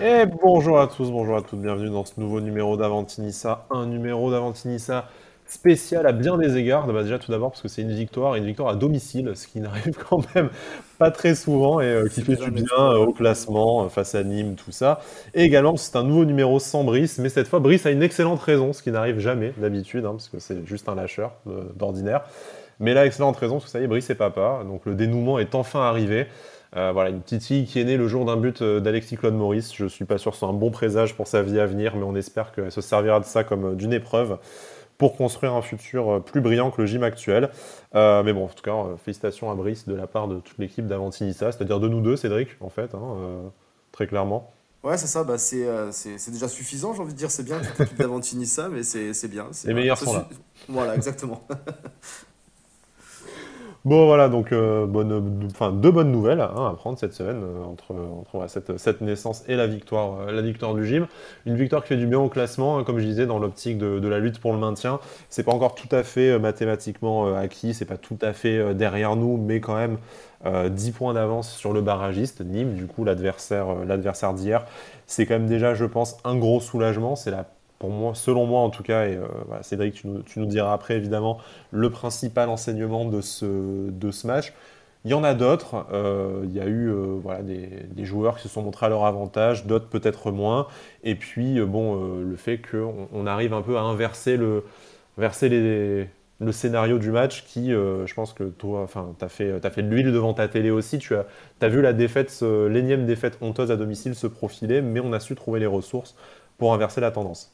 Et bonjour à tous, bonjour à toutes, bienvenue dans ce nouveau numéro d'Avantinissa, un numéro d'Avantinissa spécial à bien des égards. Bah, déjà tout d'abord parce que c'est une victoire, une victoire à domicile, ce qui n'arrive quand même pas très souvent et euh, qui fait du bien euh, au classement euh, face à Nîmes, tout ça. Et également c'est un nouveau numéro sans Brice, mais cette fois Brice a une excellente raison, ce qui n'arrive jamais d'habitude, hein, parce que c'est juste un lâcheur d'ordinaire. Mais là, excellente raison, parce que ça y est, Brice est papa, donc le dénouement est enfin arrivé. Voilà, une petite fille qui est née le jour d'un but d'Alexis Claude Maurice. Je suis pas sûr que ce soit un bon présage pour sa vie à venir, mais on espère qu'elle se servira de ça comme d'une épreuve pour construire un futur euh, plus brillant que le gym actuel. Euh, mais bon, en tout cas, euh, félicitations à Brice de la part de toute l'équipe d'Avantinissa, c'est-à-dire de nous deux, Cédric, en fait, hein, très clairement. Ouais, c'est ça, bah, c'est déjà suffisant, j'ai envie de dire, c'est bien toute l'équipe d'Avantinissa, mais c'est bien. Les meilleurs sont là. Voilà, exactement. Bon voilà, donc euh, bonne, enfin, deux bonnes nouvelles hein, à prendre cette semaine euh, entre, cette, naissance et la victoire, euh, la victoire du gym. Une victoire qui fait du bien au classement, hein, comme je disais, dans l'optique de, la lutte pour le maintien. C'est pas encore tout à fait mathématiquement acquis, c'est pas tout à fait derrière nous, mais quand même 10 points d'avance sur le barragiste, Nîmes, du coup l'adversaire l'adversaire d'hier. C'est quand même déjà, je pense, un gros soulagement. C'est la selon moi en tout cas, et euh, Cédric, tu nous, diras après évidemment, le principal enseignement de ce, match. Il y en a d'autres, euh, il y a eu euh, des, joueurs qui se sont montrés à leur avantage, d'autres peut-être moins, et puis bon, le fait qu'on on arrive un peu à inverser le, scénario du match qui, je pense que toi, enfin, tu as fait, as fait de l'huile devant ta télé aussi, tu as, as vu la défaite, l'énième défaite honteuse à domicile se profiler, mais on a su trouver les ressources pour inverser la tendance.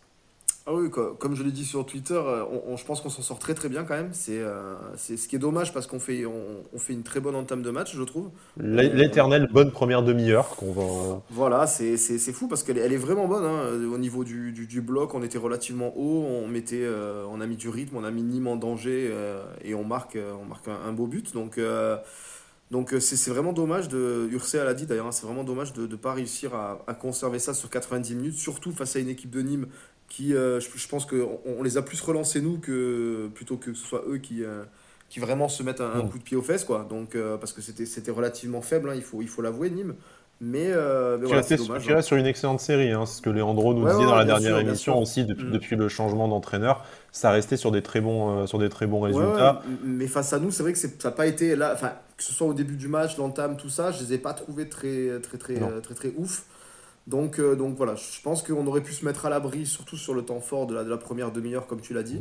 Ah oui, comme je l'ai dit sur Twitter, euh, on, je pense qu'on s'en sort très très bien quand même. C'est euh, c'est ce qui est dommage parce qu'on fait, on, fait une très bonne entame de match, je trouve. L'éternelle bonne première demi-heure qu'on va. Voilà, c'est fou parce qu'elle elle est vraiment bonne. Hein. Au niveau du, du, bloc, on était relativement haut, on, mettait, euh, on a mis du rythme, on a mis Nîmes en danger et on marque, on marque un, beau but. Donc. Donc c'est vraiment dommage de, Ursa l'a dit d'ailleurs, hein, c'est vraiment dommage de ne pas réussir à, à, conserver ça sur 90 minutes, surtout face à une équipe de Nîmes qui, euh, je, pense qu'on on les a plus relancés nous que plutôt que ce soit eux qui, euh, qui vraiment se mettent un, coup de pied aux fesses quoi. Donc euh, parce que c'était c'était relativement faible, hein, il faut il faut l'avouer Nîmes. Mais, mais voilà, c'est dommage. Hein. sur une excellente série, hein, ce que Leandro nous disait dans la dernière émission aussi depuis, mm. depuis le changement d'entraîneur, ça restait sur des très bons sur des très bons résultats. mais face à nous, c'est vrai que ça n'a pas été là, que ce soit au début du match, l'entame, tout ça, je les ai pas trouvés très très très très, très, très ouf. Donc, euh, donc voilà, je pense qu'on aurait pu se mettre à l'abri, surtout sur le temps fort de la, de la première demi-heure, comme tu l'as dit.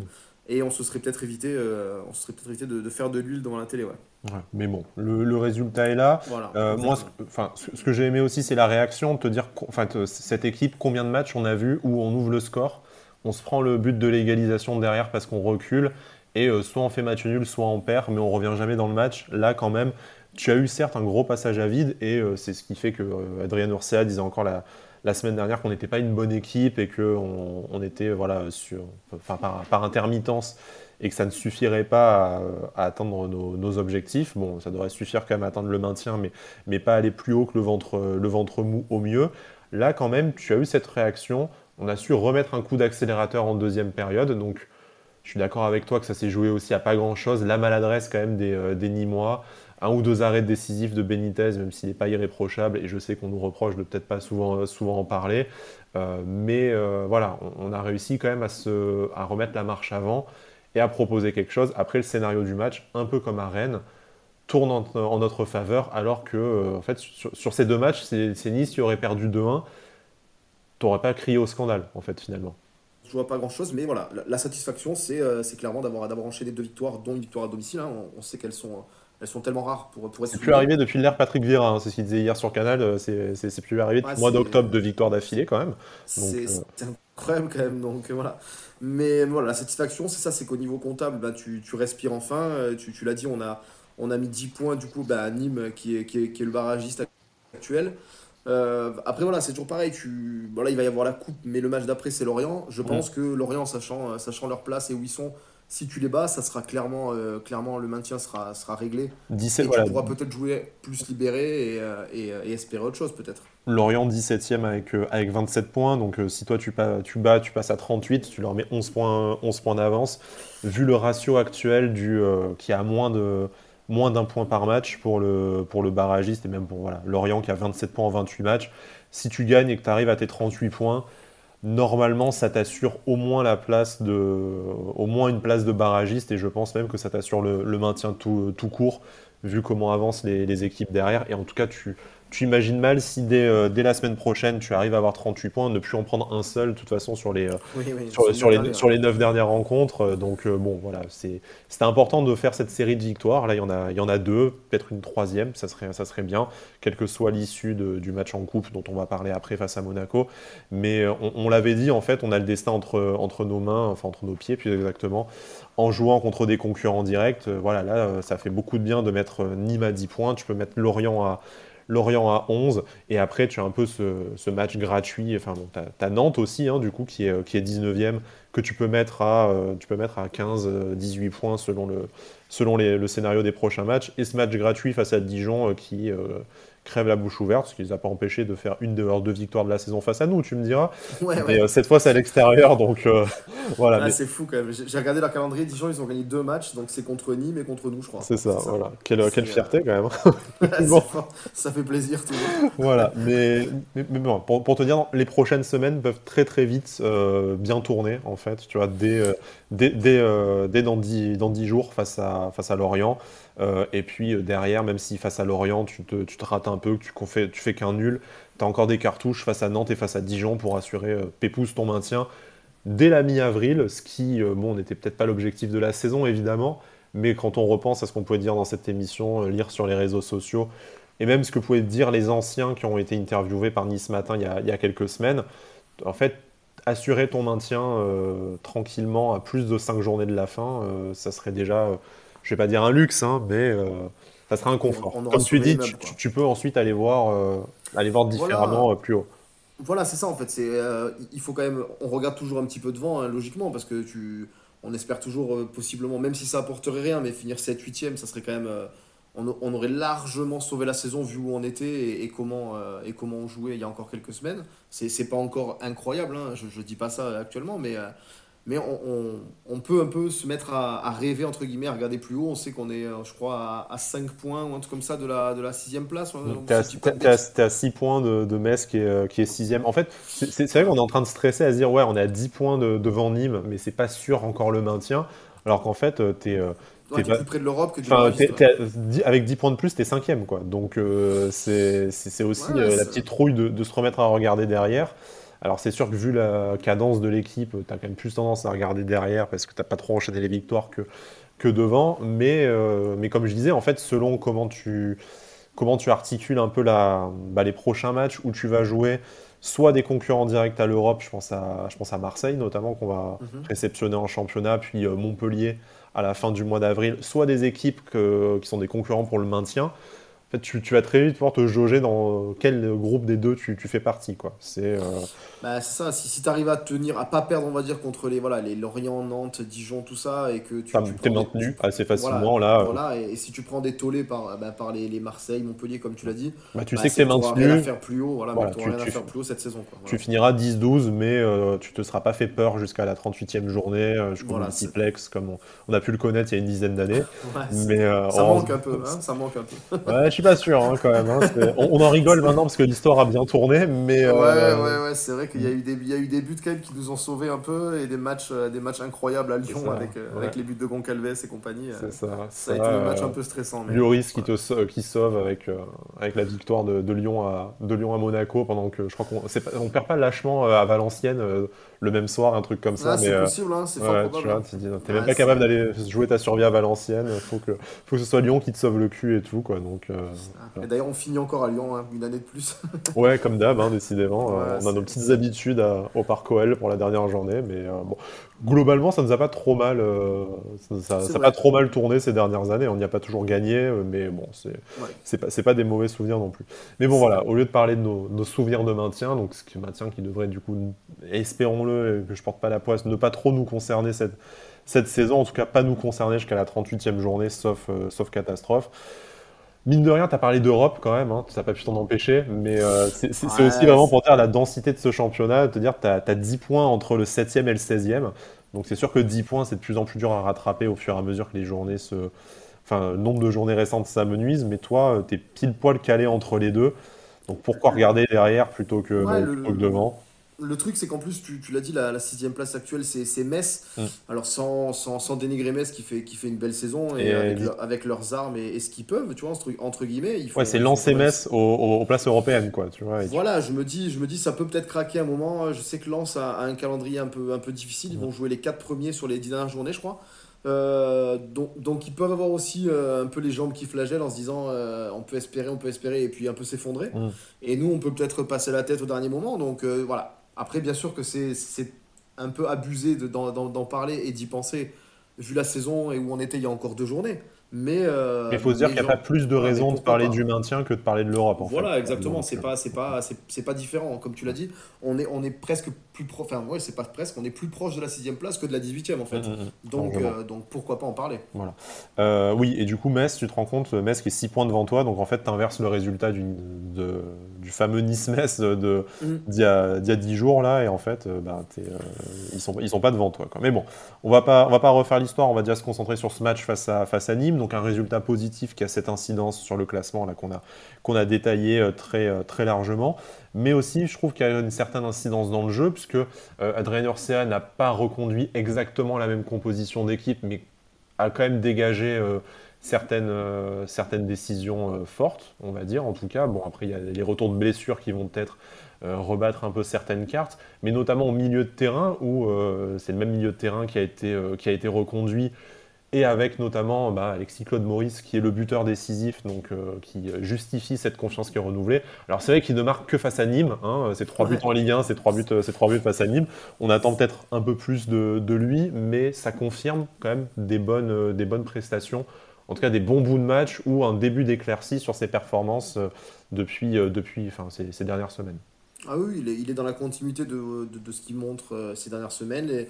Et on se serait peut-être évité, euh, on serait peut-être évité de, faire de l'huile devant la télé. Ouais. ouais mais bon, le, le, résultat est là. Euh, moi, ce, que j'ai aimé aussi, c'est la réaction, de te dire, enfin, cette équipe, combien de matchs on a vu où on ouvre le score, on se prend le but de l'égalisation derrière parce qu'on recule, et soit on fait match nul, soit on perd, mais on revient jamais dans le match. Là, quand même, tu as eu certes un gros passage à vide et euh, c'est ce qui fait que euh, Adrien Urcea disait encore la, semaine dernière qu'on n'était pas une bonne équipe et qu'on on était voilà, sur, enfin, par, intermittence et que ça ne suffirait pas à, atteindre nos, nos, objectifs. Bon, ça devrait suffire quand même à atteindre le maintien, mais, mais pas aller plus haut que le ventre, le ventre mou au mieux. Là, quand même, tu as eu cette réaction. On a su remettre un coup d'accélérateur en deuxième période. Donc, je suis d'accord avec toi que ça s'est joué aussi à pas grand-chose. La maladresse quand même des, euh, des Nîmois un ou deux arrêts décisifs de Benitez, même s'il n'est pas irréprochable, et je sais qu'on nous reproche de peut-être pas souvent, euh, souvent en parler, euh, mais euh, voilà, on, a réussi quand même à, se, à remettre la marche avant et à proposer quelque chose. Après, le scénario du match, un peu comme à Rennes, tourne en, notre faveur, alors que, en fait, sur, ces deux matchs, c'est Nice qui aurait perdu 2-1, t'aurais pas crié au scandale, en fait, finalement. Je vois pas grand chose, mais voilà, la, satisfaction, c'est clairement d'avoir enchaîné deux victoires, dont une victoire à domicile. Hein. On, on, sait qu'elles sont elles sont tellement rares pour, pour C'est plus arrivé depuis l'ère Patrick Vieira, hein, c'est ce qu'il disait hier sur Canal, euh, c'est plus arrivé depuis le mois d'octobre de victoire d'affilée quand même. Euh, c'est incroyable quand même, donc euh, voilà. Mais voilà, la satisfaction, c'est ça, c'est qu'au niveau comptable, bah, tu, tu respires enfin, tu, tu l'as dit, on a, on a mis 10 points du coup bah, à Nîmes qui est, qui, est, qui est le barragiste actuel. après voilà, c'est toujours pareil. Tu... Il va y avoir la coupe, mais le match d'après c'est Lorient. Je pense que Lorient, sachant, sachant leur place et où ils sont, si tu les bats, ça sera clairement, euh, clairement le maintien sera, sera réglé. 17, et tu pourras peut-être jouer plus libéré et, euh, euh, et, espérer autre chose peut-être. Lorient 17ème avec, avec 27 points, donc si toi tu, pas, tu bats, tu passes à 38, tu leur mets 11 points, 11 points d'avance. Vu le ratio actuel du, qui a moins de moins d'un point par match pour le, pour le barragiste et même pour voilà, Lorient qui a 27 points en 28 matchs, si tu gagnes et que tu arrives à tes 38 points, normalement, ça t'assure au moins la place de, au moins une place de barragiste, et je pense même que ça t'assure le, maintien tout, court, vu comment avancent les, équipes derrière. Et en tout cas, tu, tu imagines mal si euh, dès, la semaine prochaine tu arrives à avoir 38 points, ne plus en prendre un seul, de toute façon, sur les, euh, sur, les, sur les 9 dernières rencontres. Euh, donc, bon, voilà, c'était important de faire cette série de victoires. Là, il y en a, il y en a deux, peut-être une troisième, ça serait, ça serait bien, quelle que soit l'issue du match en coupe dont on va parler après face à Monaco. Mais on, l'avait dit, en fait, on a le destin entre, entre nos mains, enfin entre nos pieds, plus exactement, en jouant contre des concurrents directs. voilà, là, ça fait beaucoup de bien de mettre Nîmes à 10 points. Tu peux mettre Lorient à Lorient à 11, et après tu as un peu ce, match gratuit, enfin bon, tu as, Nantes aussi, hein, du coup, qui est, qui est 19e, que tu peux mettre à, euh, à 15, 18 euh, points selon, le, selon le scénario des prochains matchs, et ce match gratuit face à Dijon euh, qui, crève la bouche ouverte, ce qui ne les a pas empêchés de faire une de leurs deux victoires de la saison face à nous, tu me diras. mais euh, cette fois, c'est à l'extérieur, donc euh, voilà. Ah, c'est fou quand même. J'ai regardé leur calendrier, Dijon, ils ont gagné deux matchs, donc c'est contre Nîmes et contre nous, je crois. C'est ça, voilà. Quelle, quelle fierté quand même. Ça fait plaisir, tout Voilà, mais, mais, bon, pour, te dire, les prochaines semaines peuvent très très vite euh, bien tourner, en fait, tu vois, dès, dès, dès, dans, 10, dans 10 jours face à, face à Lorient. Euh, et puis euh, derrière, même si face à Lorient, tu te, rates un peu, tu, fais, fais qu'un nul, tu as encore des cartouches face à Nantes et face à Dijon pour assurer euh, ton maintien dès la mi-avril, ce qui, bon, n'était peut-être pas l'objectif de la saison évidemment, mais quand on repense à ce qu'on pouvait dire dans cette émission, lire sur les réseaux sociaux, et même ce que pouvaient dire les anciens qui ont été interviewés par Nice Matin il y a, il y a quelques semaines, en fait, assurer ton maintien tranquillement à plus de 5 journées de la fin, ça serait déjà je vais pas dire un luxe, hein, mais euh, ça sera un confort. Comme tu dis, tu, peux ensuite aller voir, euh, aller voir différemment euh, plus haut. Voilà, c'est ça en fait. C'est, il faut quand même, on regarde toujours un petit peu devant, hein, logiquement, parce que tu, on espère toujours possiblement, même si ça apporterait rien, mais finir 7-8e, ça serait quand même, on, aurait largement sauvé la saison vu où on était et, comment, et comment on jouait il y a encore quelques semaines. C'est, c'est pas encore incroyable, hein, je, je dis pas ça actuellement, mais mais on, peut un peu se mettre à, rêver, entre guillemets, à regarder plus haut. On sait qu'on est, euh, je crois, à, 5 points ou un truc comme ça de la, de la sixième place. T'es à, 6 points de, de Metz qui est, euh, qui est sixième. En fait, c'est vrai qu'on est en train de stresser à se dire, ouais, on est à 10 points devant Nîmes, mais c'est pas sûr encore le maintien. Alors qu'en fait, euh, t'es... es plus près de l'Europe que du Avec 10 points de plus, t'es cinquième. Quoi. Donc c'est aussi la petite trouille de, de, se remettre à regarder derrière. Alors c'est sûr que vu la cadence de l'équipe, tu as quand même plus tendance à regarder derrière parce que tu n'as pas trop enchaîné les victoires que, que devant. Mais, euh, mais comme je disais, en fait, selon comment tu, comment tu articules un peu la, bah, les prochains matchs où tu vas jouer soit des concurrents directs à l'Europe, je, pense à, je pense à Marseille notamment, qu'on va mhm. réceptionner en championnat, puis euh, Montpellier à la fin du mois d'avril, soit des équipes qui sont des concurrents pour le maintien tu, vas très vite pouvoir te jauger dans quel groupe des deux tu, fais partie. quoi. C'est euh, bah, ça, si, si tu arrives à tenir, à pas perdre, on va dire, contre les, voilà, les Lorient, Nantes, Dijon, tout ça, et que tu, tu es maintenu assez facilement là. Voilà, et, si tu prends des tollés par, bah, par les, les, Marseille, Montpellier, comme tu l'as dit, bah, tu sais que tu es maintenu. rien à faire plus haut, voilà, tu, rien à faire plus haut cette saison. Quoi, Tu finiras 10-12, mais euh, tu te seras pas fait peur jusqu'à la 38e journée, euh, jusqu'au multiplex, comme on, a pu le connaître il y a une dizaine d'années. mais, euh, ça, manque un peu, hein, ça manque un peu. Suis pas sûr hein, quand même. Hein, on, en rigole maintenant parce que l'histoire a bien tourné, mais. Ouais, ouais, ouais, c'est vrai qu'il y a eu des, il y a eu des buts quand même qui nous ont sauvés un peu et des matchs, euh, des matchs incroyables à Lyon avec, euh, avec les buts de Goncalves et compagnie. Euh, ça. ça. a été un match un peu stressant. Mais... Lloris qui, te, qui sauve avec, avec la victoire de, de, Lyon à, de Lyon à Monaco pendant que je crois qu'on on perd pas lâchement à Valenciennes le même soir, un truc comme ça. Ah, c'est possible, hein, c'est fort probable. Tu n'es même pas capable d'aller jouer ta survie à Valenciennes. Faut que, faut que ce soit Lyon qui te sauve le cul et tout. Quoi, donc, D'ailleurs, on finit encore à Lyon, hein, une année de plus. ouais, comme d'hab, hein, décidément. on a nos petites habitudes au Parc OL pour la dernière journée, mais euh, bon, globalement, ça nous a pas trop mal, euh, ça, ça, pas trop mal tourné ces dernières années. On n'y a pas toujours gagné, euh, mais bon, c'est c'est pas, pas des mauvais souvenirs non plus. Mais bon, voilà, au lieu de parler de nos, souvenirs de maintien, donc ce qui maintien qui devrait du coup, espérons-le, que je porte pas la poisse, ne pas trop nous concerner cette cette saison, en tout cas pas nous concerner jusqu'à la 38e journée, sauf, sauf catastrophe. Mine de rien, tu as parlé d'Europe quand même, hein, ça n'a pas pu t'en empêcher, mais euh, c'est aussi vraiment pour dire la densité de ce championnat, te dire que tu as, 10 points entre le 7e et le 16e. Donc c'est sûr que 10 points, c'est de plus en plus dur à rattraper au fur et à mesure que les journées se. Enfin, le nombre de journées récentes s'amenuise, mais toi, tu es pile poil calé entre les deux. Donc pourquoi regarder derrière plutôt que, devant? Le truc, c'est qu'en plus, tu, tu l'as dit, la, sixième place actuelle, c'est Metz. Alors, sans, sans, sans, dénigrer Metz qui fait, qui fait une belle saison et, avec, leurs armes et, ce qu'ils peuvent, tu vois, entre, entre guillemets. Il faut, ouais, c'est lancer Metz aux, places européennes, quoi. Tu vois, voilà, je me, dis, je me dis, ça peut peut-être craquer un moment. Je sais que Lens a, un calendrier un peu, un peu difficile. Ils vont jouer les quatre premiers sur les dix dernières journées, je crois. Euh, donc, donc, ils peuvent avoir aussi euh, un peu les jambes qui flagellent en se disant euh, on peut espérer, on peut espérer et puis un peu s'effondrer. Et nous, on peut peut-être passer la tête au dernier moment. Donc voilà. Après, bien sûr que c'est un peu abusé d'en parler et d'y penser vu la saison et où on était il y a encore deux journées. Mais euh, il faut se dire qu'il n'y a pas plus de raison de parler du maintien que de parler de l'Europe. Voilà, exactement. C'est pas, c'est pas, c'est pas différent. Comme tu l'as dit, on est, on est presque plus proche. Enfin, ouais, c'est pas presque. On est plus proche de la sixième place que de la 18e en fait. Mmh, mmh, mmh. donc, euh, donc pourquoi pas en parler. Voilà. Euh, oui, et du coup, Metz, tu te rends compte, Metz qui est 6 points devant toi. Donc en fait, tu inverses le résultat du, de, du fameux Nice-Metz d'il y, a, 10 jours là. Et en fait, bah, ils sont, ils sont pas devant toi. Quoi. Mais bon, on va pas, on va pas refaire l'histoire. On va déjà se concentrer sur ce match face à, face à Nîmes. Donc un résultat positif qui a cette incidence sur le classement là qu'on a, qu'on a détaillé euh, très, euh, très largement. Mais aussi, je trouve qu'il y a une certaine incidence dans le jeu, puisque euh, Adrien Urcea n'a pas reconduit exactement la même composition d'équipe, mais a quand même dégagé certaines, certaines décisions fortes, on va dire. En tout cas, bon, après, il y a les retours de blessures qui vont peut-être rebattre un peu certaines cartes, mais notamment au milieu de terrain, où c'est le même milieu de terrain qui a été reconduit et avec notamment bah, Alexis Claude Maurice qui est le buteur décisif, donc euh, qui justifie cette confiance qui est renouvelée. Alors c'est vrai qu'il ne marque que face à Nîmes, hein, c'est trois buts en Ligue 1, c'est trois buts, euh, c'est trois buts face à Nîmes. On attend peut-être un peu plus de, lui, mais ça confirme quand même des bonnes, euh, des bonnes prestations, en tout cas des bons bouts de match ou un début d'éclaircie sur ses performances depuis, depuis enfin, ces, dernières semaines. Ah oui, il est, il est dans la continuité de, de, de ce qu'il montre ces dernières semaines. Et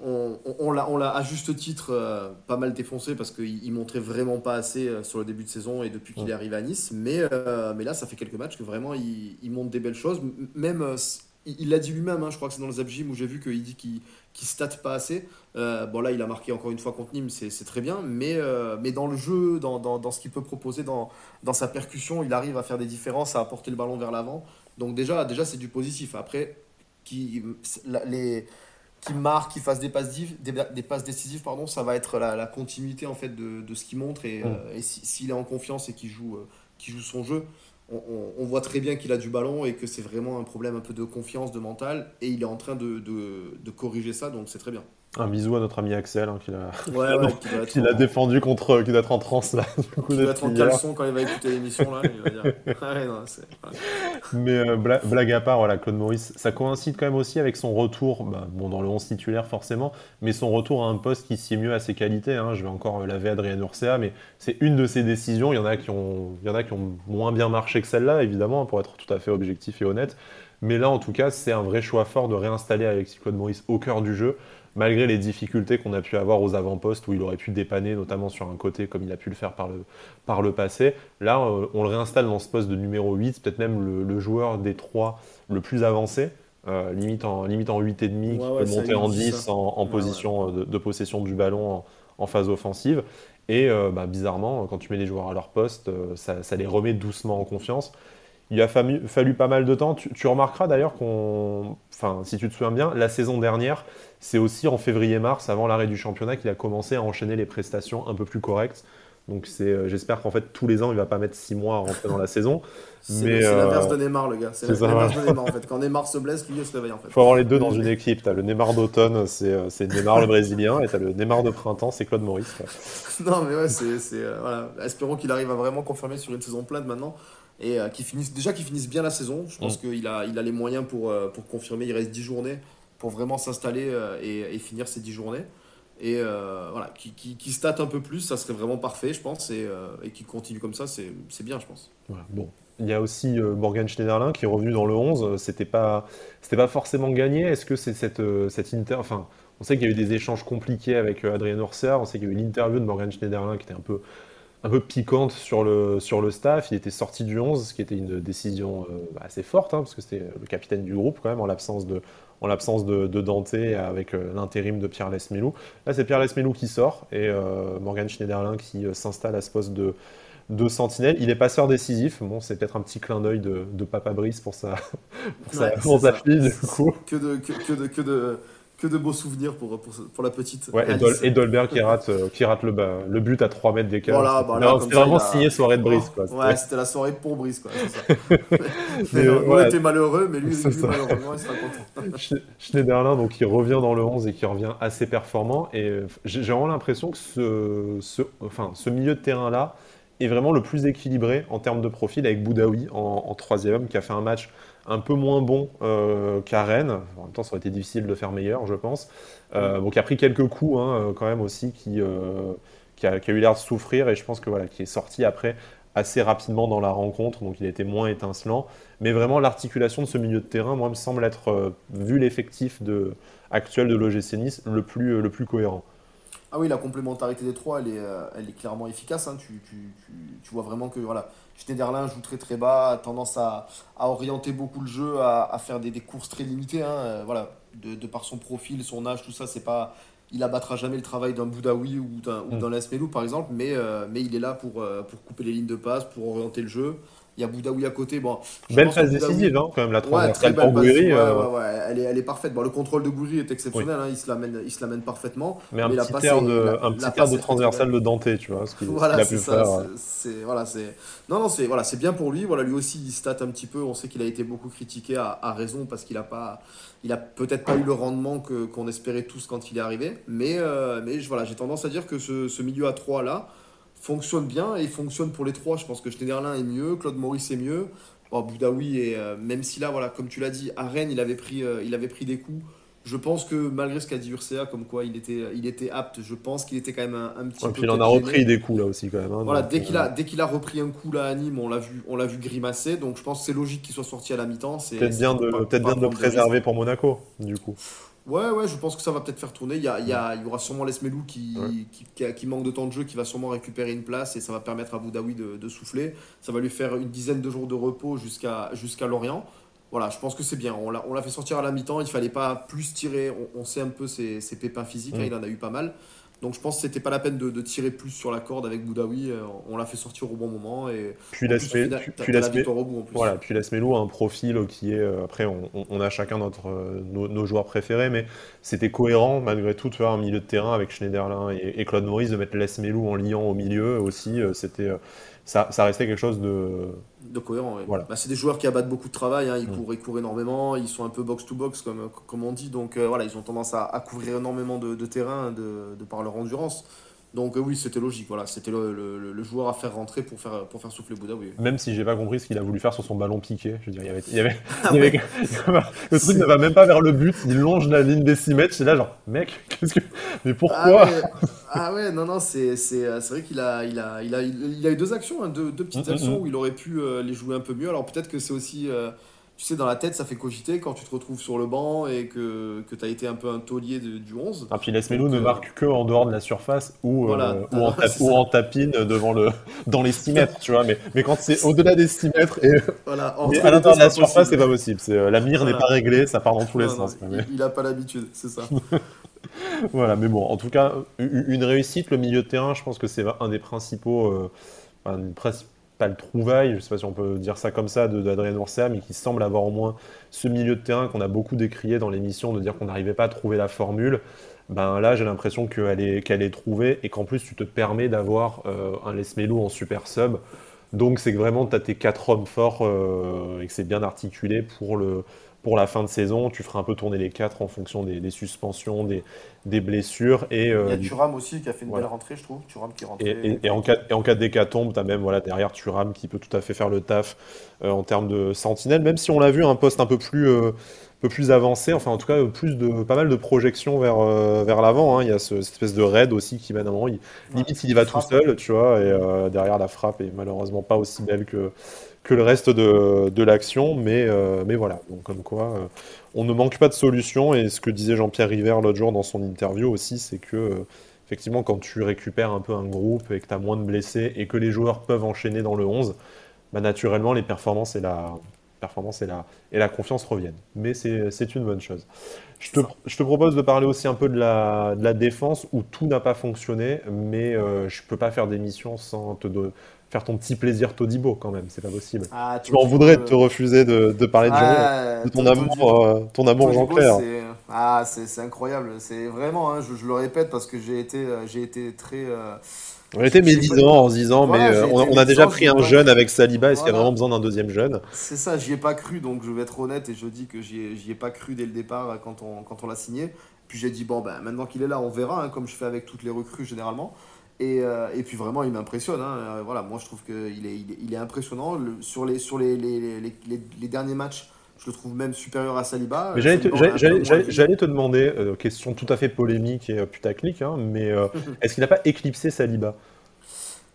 on, on, l'a à juste titre euh, pas mal défoncé parce qu'il montrait vraiment pas assez euh, sur le début de saison et depuis qu'il est arrivé à Nice. Mais, euh, mais là, ça fait quelques matchs que vraiment il, il montre des belles choses. Même, il l'a dit lui-même, hein, je crois que c'est dans le Zap Gym où j'ai vu qu'il dit qu'il qu state pas assez. bon, là, il a marqué encore une fois contre Nîmes, c'est très bien. Mais, mais dans le jeu, dans, dans, dans ce qu'il peut proposer, dans, dans sa percussion, il arrive à faire des différences, à apporter le ballon vers l'avant. Donc, déjà, déjà c'est du positif. Après, qui, les qui marque, qui fasse des passes, des, des passes décisives, pardon, ça va être la, la continuité en fait de, de ce qu'il montre. Et, mm. euh, et s'il est en confiance et qu'il joue, euh, joue son jeu, on, on, voit très bien qu'il a du ballon et que c'est vraiment un problème un peu de confiance, de mental. Et il est en train de, de, de corriger ça, donc c'est très bien. Un bisou à notre ami Axel hein, qui l'a défendu contre qui doit être en transe là. qui doit être en caleçon quand il va écouter l'émission là. Il va dire... Mais euh, blague, à part, voilà, Claude Maurice, ça coïncide quand même aussi avec son retour, bah, bon, dans le 11 titulaire forcément, mais son retour à un poste qui sied mieux à ses qualités. Hein. Je vais encore laver Adrien Urcea, mais c'est une de ses décisions. Il y en a qui ont, il y en a qui ont moins bien marché que celle-là, évidemment, pour être tout à fait objectif et honnête. Mais là, en tout cas, c'est un vrai choix fort de réinstaller Alexis Claude Maurice au cœur du jeu malgré les difficultés qu'on a pu avoir aux avant-postes où il aurait pu dépanner, notamment sur un côté comme il a pu le faire par le, par le passé. Là, euh, on le réinstalle dans ce poste de numéro 8, peut-être même le, joueur des trois le plus avancé. Euh, limite, en, limite en 8,5, qui peut monter en 10 en, position euh, de, possession du ballon en, phase offensive. Et bah, bizarrement, quand tu mets les joueurs à leur poste, ça, ça, les remet doucement en confiance. Il a fallu, fallu pas mal de temps. Tu, remarqueras d'ailleurs qu'on, enfin, si tu te souviens bien, la saison dernière, c'est aussi en février-mars, avant l'arrêt du championnat, qu'il a commencé à enchaîner les prestations un peu plus correctes. Donc c'est, euh, j'espère qu'en fait tous les ans il va pas mettre 6 mois à rentrer dans la saison. C'est l'inverse euh, de Neymar le gars. C'est l'inverse de Neymar en fait. Quand Neymar se blesse, lui il se réveille en fait. Faut avoir les deux dans une équipe. T'as le Neymar d'automne, c'est, euh, Neymar le brésilien, et t'as le Neymar de printemps, c'est Claude Maurice. non mais ouais, c'est, voilà. Espérons qu'il arrive à vraiment confirmer sur une saison pleine maintenant et euh, qui finissent déjà qu'ils finissent bien la saison. Je pense mm. qu'il a, il a les moyens pour, euh, pour confirmer. Il reste 10 journées pour vraiment s'installer euh, et, et, finir ces 10 journées. Et voilà, qui, qui, qui stat un peu plus, ça serait vraiment parfait, je pense. Et, et qui continue comme ça, c'est, c'est bien, je pense. Voilà, bon. Il y a aussi Morgan Schneiderlin qui est revenu dans le 11. C'était pas, c'était pas forcément gagné. Est-ce que c'est cette, cette inter... Enfin, on sait qu'il y a eu des échanges compliqués avec Adrien Orser. On sait qu'il y a eu l'interview de Morgan Schneiderlin qui était un peu un peu piquante sur le, sur le staff. Il était sorti du 11, ce qui était une décision euh, assez forte, hein, parce que c'était le capitaine du groupe quand même, en l'absence de, en l'absence de, Dante avec euh, l'intérim de Pierre Lesmelou. Là, c'est Pierre Lesmelou qui sort et euh, Morgan Schneiderlin qui s'installe à ce poste de, de Sentinelle. Il est passeur décisif. Bon, c'est peut-être un petit clin d'œil de, Papa Brice pour sa, pour sa, fille, du coup. Que de, que, de, que de que de beaux souvenirs pour, pour, la petite. Ouais, et, Dolberg qui rate, euh, qui rate le, le but à 3 mètres d'écart. Voilà, bah c'était vraiment signé soirée de. Quoi. Ouais, c'était la soirée pour Brice. Quoi, euh, on était malheureux, mais lui, lui malheureusement, il sera content. Schneiderlin, donc, il revient dans le 11 et qui revient assez performant. Et euh, j'ai vraiment l'impression que ce, ce, enfin, ce milieu de terrain-là est vraiment le plus équilibré en termes de profil avec Boudaoui en, en troisième, qui a fait un match un peu moins bon euh, qu'à Rennes. En même temps, ça aurait été difficile de faire meilleur, je pense. Euh, donc, il a pris quelques coups hein, euh, quand même aussi, qui, euh, qui, a, eu l'air de souffrir et je pense que voilà, qui est sorti après assez rapidement dans la rencontre, donc il a été moins étincelant. Mais vraiment, l'articulation de ce milieu de terrain, moi, me semble être, vu l'effectif de, actuel de l'OGC Nice, le plus, le plus cohérent. Ah oui, la complémentarité des trois, elle est, elle est clairement efficace. Hein. Tu, tu, tu, tu, vois vraiment que voilà, Schneiderlin joue très très bas, a tendance à, à orienter beaucoup le jeu, à, à faire des, des, courses très limitées. Hein, euh, voilà, de, de, par son profil, son âge, tout ça, c'est pas, il abattra jamais le travail d'un Boudaoui ou d'un mm. par exemple, mais, euh, mais il est là pour, euh, pour couper les lignes de passe, pour orienter le jeu. Il y a Boudaoui à côté. Bon, belle phase décisive, hein, quand même, la transversale pour Gouiri. Ouais, ouais, ouais, elle, est, elle est parfaite. Bon, le contrôle de Gouiri est exceptionnel, hein, il, se l'amène, il se l'amène parfaitement. Mais un petit air de, un petit air de transversal de Dante, tu vois, ce voilà, ça, faire. C'est, voilà, c'est... Non, non, c'est, voilà, c'est bien pour lui. Voilà, lui aussi, il stat un petit peu. On sait qu'il a été beaucoup critiqué à, à raison parce qu'il a pas il a peut-être pas eu le rendement que, qu'on espérait tous quand il est arrivé. Mais, euh, mais voilà, j'ai tendance à dire que ce, ce milieu à 3 là, fonctionne bien et fonctionne pour les trois. Je pense que Schneiderlin est mieux, Claude Maurice est mieux. Bon, Boudaoui, et, euh, même si là, voilà, comme tu l'as dit, à Rennes, il avait pris, euh, il avait pris des coups. Je pense que malgré ce qu'a dit Urcea, comme quoi il était, il était apte, je pense qu'il était quand même un, petit peu. Puis il en a repris des coups là aussi quand même. Hein, voilà, dès qu'il a, euh, dès qu'il a repris un coup là à Nîmes, on l'a vu, on l'a vu grimacer. Donc je pense que c'est logique qu'il soit sorti à la mi-temps. Peut-être bien de, peut-être bien de le préserver pour Monaco, du coup. Ouais, ouais, je pense que ça va peut-être faire tourner. Il y, a, il, y a, il y aura sûrement Lesmelou qui, qui, qui, manque de temps de jeu, qui va sûrement récupérer une place et ça va permettre à Boudaoui de, de souffler. Ça va lui faire une dizaine de jours de repos jusqu'à jusqu'à Lorient. Voilà, je pense que c'est bien. On l'a fait sortir à la mi-temps. Il fallait pas plus tirer. On, sait un peu ses, ses pépins physiques. Hein, il en a eu pas mal. Donc je pense que c'était pas la peine de, de, tirer plus sur la corde avec Boudaoui. Euh, on l'a fait sortir au bon moment. Et puis Lasmelou voilà, puis a un profil qui est. Euh, après, on, on, a chacun notre, euh, nos, joueurs préférés, mais c'était cohérent malgré tout de faire un milieu de terrain avec Schneiderlin et, Claude Maurice, de mettre Lasmelou en liant au milieu aussi. C'était ça, ça restait quelque chose de de cohérent. Voilà. Bah, c'est des joueurs qui abattent beaucoup de travail, hein. ils, mm. courent, ils courent énormément, ils sont un peu box-to-box comme, comme on dit, donc euh, voilà, ils ont tendance à, à couvrir énormément de, de terrain de, de, par leur endurance. Donc euh, oui, c'était logique, voilà, c'était le, le, joueur à faire rentrer pour faire, pour faire souffler Bouddha. Oui. Même si j'ai pas compris ce qu'il a voulu faire sur son ballon piqué, je veux dire, il y avait, il y avait, il y avait le truc ne va même pas vers le but, il longe la ligne des 6 mètres, c'est là genre, mec, qu'est-ce que, mais pourquoi ah ouais. non non, c'est, c'est, euh, c'est vrai qu'il a, il a, il a, il a eu deux actions, hein, deux, deux, petites mm, mm, actions mm. où il aurait pu euh, les jouer un peu mieux. Alors peut-être que c'est aussi tu sais, dans la tête, ça fait cogiter quand tu te retrouves sur le banc et que, que tu as été un peu un taulier du 11. Et ah, puis Lesmelou ne euh, marque que en dehors de la surface ou, euh, ou, en, ou en, tapine devant le, dans les 6 mètres, tu vois. Mais, mais quand c'est au-delà des 6 mètres et voilà, à l'intérieur de la surface, c'est pas possible. Euh, la mire n'est pas réglée, ça part dans tous les sens. il n'a pas l'habitude, c'est ça. voilà, mais bon, en tout cas, une réussite, le milieu de terrain, je pense que c'est un des principaux. Enfin, pas le trouvaille, je sais pas si on peut dire ça comme ça, d'Adrien Oursa, mais qui semble avoir au moins ce milieu de terrain qu'on a beaucoup décrié dans l'émission, de dire qu'on n'arrivait pas à trouver la formule. Ben là, j'ai l'impression qu'elle est, qu'elle est trouvée et qu'en plus, tu te permets d'avoir euh, un Lesmelou en super sub. Donc, c'est que vraiment, tu as tes quatre hommes forts euh, et que c'est bien articulé pour le, pour la fin de saison, tu feras un peu tourner les quatre en fonction des, suspensions, des, des, blessures. Et, euh, Il y a Thuram aussi qui a fait une belle rentrée, je trouve. Thuram qui et, et, en cas, et en cas d'hécatombe, tu as même voilà, derrière Thuram qui peut tout à fait faire le taf euh, en termes de sentinelle, même si on l'a vu, un poste un peu plus. Euh, peu plus avancé, enfin en tout cas plus de pas mal de projections vers, vers l'avant. Hein. Il y a ce, cette espèce de raid aussi qui mène à un moment. Il, limite il y va tout seul, tu vois, et derrière la frappe est malheureusement pas aussi belle que, que le reste de, l'action, mais, euh, mais voilà. Donc, comme quoi, euh, on ne manque pas de solutions. Et ce que disait Jean-Pierre River l'autre jour dans son interview aussi, c'est que, euh, effectivement, quand tu récupères un peu un groupe et que tu as moins de blessés et que les joueurs peuvent enchaîner dans le 11, bah, naturellement, les performances et la, performance et la, et la confiance reviennent. Mais c'est une bonne chose. Je te, je te, propose de parler aussi un peu de la, de la défense où tout n'a pas fonctionné, mais euh, je ne peux pas faire d'émission sans te faire ton petit plaisir Todibo quand même, c'est pas possible. Ah, tu m'en voudrais de te refuser de, de parler de, de, ton, amour, euh, ton amour Jean-Claire. Ah, c'est incroyable, c'est vraiment, hein, je, je, le répète parce que j'ai été, j'ai été très... On était médisant en se disant, mais euh, on, a déjà pris un jeune avec Saliba, est-ce qu'il y a vraiment besoin d'un deuxième jeune? C'est ça, j'y ai pas cru, donc je vais être honnête et je dis que j'y ai, ai, pas cru dès le départ euh, quand on, quand on l'a signé. Puis j'ai dit, bon, ben, maintenant qu'il est là, on verra, hein, comme je fais avec toutes les recrues généralement. Et, euh, et puis vraiment, il m'impressionne. Hein. Voilà, moi je trouve qu'il est, il est, il est impressionnant. sur les, sur les, les, les, les derniers matchs, je le trouve même supérieur à Saliba. J'allais te, demander, euh, question tout à fait polémique et euh, putaclic, hein, mais euh, est-ce qu'il n'a pas éclipsé Saliba?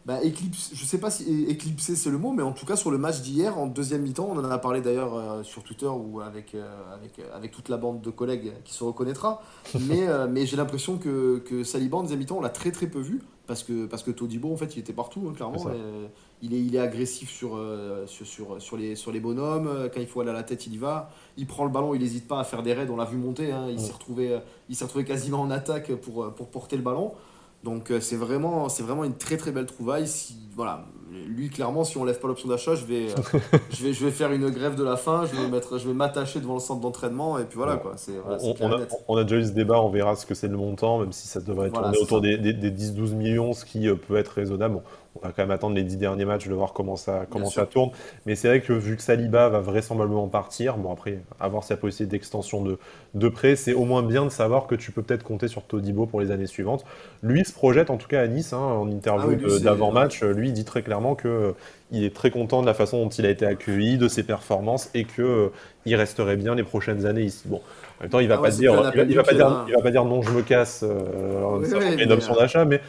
Bah, éclipse, je sais pas si éclipser c'est le mot, mais en tout cas sur le match d'hier, en deuxième mi-temps, on en a parlé d'ailleurs sur Twitter ou avec, avec, avec toute la bande de collègues qui se reconnaîtra. mais mais j'ai l'impression que, que Saliba en deuxième mi-temps, on l'a très très peu vu parce que, parce que Todibo, en fait, il était partout, hein, clairement il est, il est agressif sur, euh, sur, sur, sur, les, sur les bonhommes. Quand il faut aller à la tête, il y va. Il prend le ballon, il n'hésite pas à faire des raids. On l'a vu monter. Hein. Il s'est retrouvé, il s'est retrouvé quasiment en attaque pour, pour porter le ballon. Donc euh, c'est vraiment, c'est vraiment une très très belle trouvaille. Si, voilà, lui clairement, si on lève pas l'option d'achat, je vais, euh, je vais, je vais faire une grève de la faim. Je vais mettre, je vais m'attacher devant le centre d'entraînement et puis voilà quoi. C'est, on, a, on, a, déjà eu ce débat. On verra ce que c'est le montant, même si ça devrait tourner autour des, des, des 10-12 millions, ce qui peut être raisonnable. On va quand même attendre les dix derniers matchs de voir comment ça, comment ça tourne. Mais c'est vrai que vu que Saliba va vraisemblablement partir, bon après, avoir sa possibilité d'extension de, de prêt, c'est au moins bien de savoir que tu peux peut-être compter sur Todibo pour les années suivantes. Lui se projette en tout cas à Nice, hein, en interview ah d'avant-match. Lui, il dit très clairement qu'il euh, est très content de la façon dont il a été accueilli, de ses performances et qu'il euh, il resterait bien les prochaines années ici. Bon, en même temps, il va, ah pas, dire, il va, pas dire, hein. il va pas dire non, je me casse, euh, une option d'achat, mais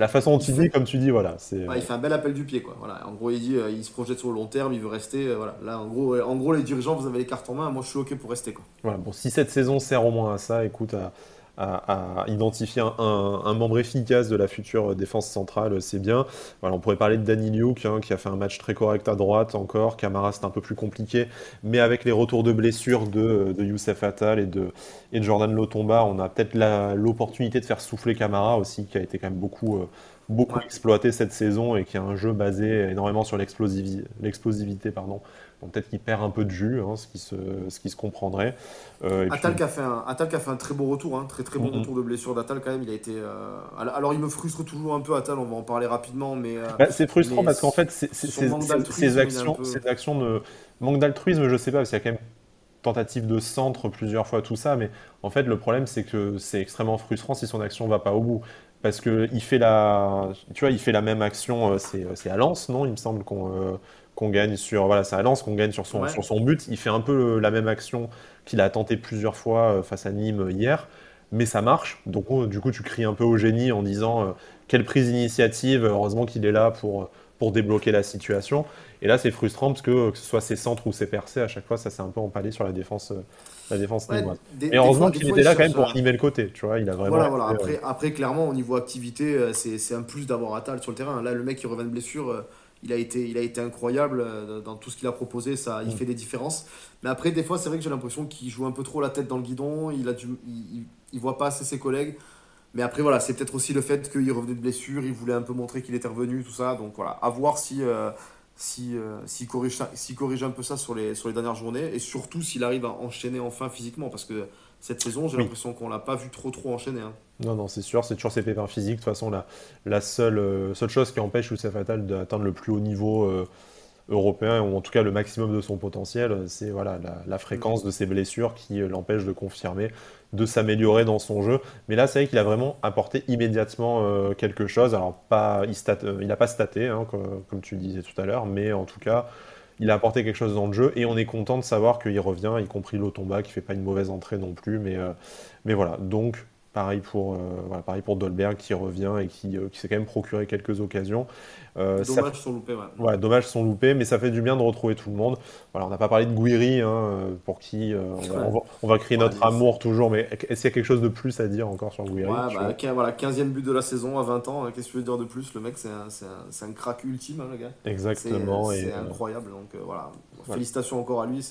la façon dont il dit, comme tu dis, voilà. c'est il fait un bel appel du pied, quoi. Voilà. En gros, il dit, euh, il se projette sur le long terme, il veut rester. Euh, voilà. Là, en gros, euh, en gros, les dirigeants, vous avez les cartes en main. Moi, je suis ok pour rester, quoi. Voilà. Bon, si cette saison sert au moins à ça, écoute, à, à, identifier un, membre efficace de la future défense centrale, c'est bien. Voilà, on pourrait parler de Danny Luke, hein, qui a fait un match très correct à droite encore. Camara, c'est un peu plus compliqué. Mais avec les retours de blessures de, de Youssef Attal et de, et de Jordan Lotomba, on a peut-être l'opportunité de faire souffler Camara aussi, qui a été quand même beaucoup, euh, beaucoup exploité cette saison et qui a un jeu basé énormément sur l'explosivité. pardon peut-être qu'il perd un peu de jus, hein, ce, qui se, ce qui se comprendrait. Euh, Atal, qui a fait un, Atal qui a fait un très beau retour, hein, très très bon retour de blessure d'Atal quand même. Il a été, euh, alors il me frustre toujours un peu Atal, on va en parler rapidement, mais euh, bah, c'est frustrant parce qu'en fait ces actions, ces actions de manque d'altruisme, je sais pas, parce qu'il y a quand même tentative de centre plusieurs fois tout ça, mais en fait le problème c'est que c'est extrêmement frustrant si son action va pas au bout parce que il fait la, tu vois, il fait la même action, c'est à Lens, non? Il me semble qu'on qu'on gagne sur voilà, ça lance qu'on gagne sur son, sur son but. Il fait un peu la même action qu'il a tenté plusieurs fois euh, face à Nîmes hier, mais ça marche. Donc du coup, tu cries un peu au génie en disant euh, quelle prise d'initiative. Heureusement qu'il est là pour pour débloquer la situation. Et là, c'est frustrant parce que que ce soit ses centres ou ses percées, à chaque fois, ça s'est un peu empalé sur la défense. Euh, la défense ouais, Et heureusement qu'il était là quand même pour animer le côté, tu vois, il a vraiment... Voilà, voilà. Après, après, clairement, au niveau activité, c'est un plus d'avoir Atal sur le terrain. Là, le mec qui revient de blessure, il a été, il a été incroyable euh, dans tout ce qu'il a proposé, ça, il mm. fait des différences. Mais après, des fois, c'est vrai que j'ai l'impression qu'il joue un peu trop la tête dans le guidon, il, a du, il, il voit pas assez ses collègues. Mais après, voilà, c'est peut-être aussi le fait qu'il revenait de blessure, il voulait un peu montrer qu'il était revenu, tout ça. Donc voilà, à voir si, euh, si, euh, s'il corrige, corrige un peu ça sur les, sur les dernières journées et surtout s'il arrive à enchaîner enfin physiquement. Parce que cette saison, j'ai l'impression qu'on l'a pas vu trop trop enchaîner. Hein. Non, non, c'est sûr, c'est toujours ses pépins physiques. De toute façon, la, la seule, euh, seule chose qui empêche Youssef Fatal d'atteindre le plus haut niveau euh, européen, ou en tout cas le maximum de son potentiel, c'est voilà, la, fréquence de ses blessures qui euh, l'empêche de confirmer, de s'améliorer dans son jeu. Mais là, c'est vrai qu'il a vraiment apporté immédiatement quelque chose. Alors, pas, il n'a pas staté, hein, comme, comme, tu disais tout à l'heure, mais en tout cas, il a apporté quelque chose dans le jeu et on est content de savoir qu'il revient, y compris Lotomba qui fait pas une mauvaise entrée non plus. Mais, mais voilà, donc Pareil pour, voilà, pareil pour Dolberg qui revient et qui, qui s'est quand même procuré quelques occasions. Euh, dommage sont loupés, ouais. dommage sont loupés, mais ça fait du bien de retrouver tout le monde. Voilà, on n'a pas parlé de Guiri, hein, pour qui euh, on, va, crier notre amour toujours, mais est-ce qu'il y a quelque chose de plus à dire encore sur Guiri bah, voilà, 15e but de la saison à 20 ans, hein, qu'est-ce que tu veux dire de plus? Le mec, c'est un, un, crack ultime, hein, le gars. Exactement. C'est incroyable, donc euh, voilà. Félicitations encore à lui,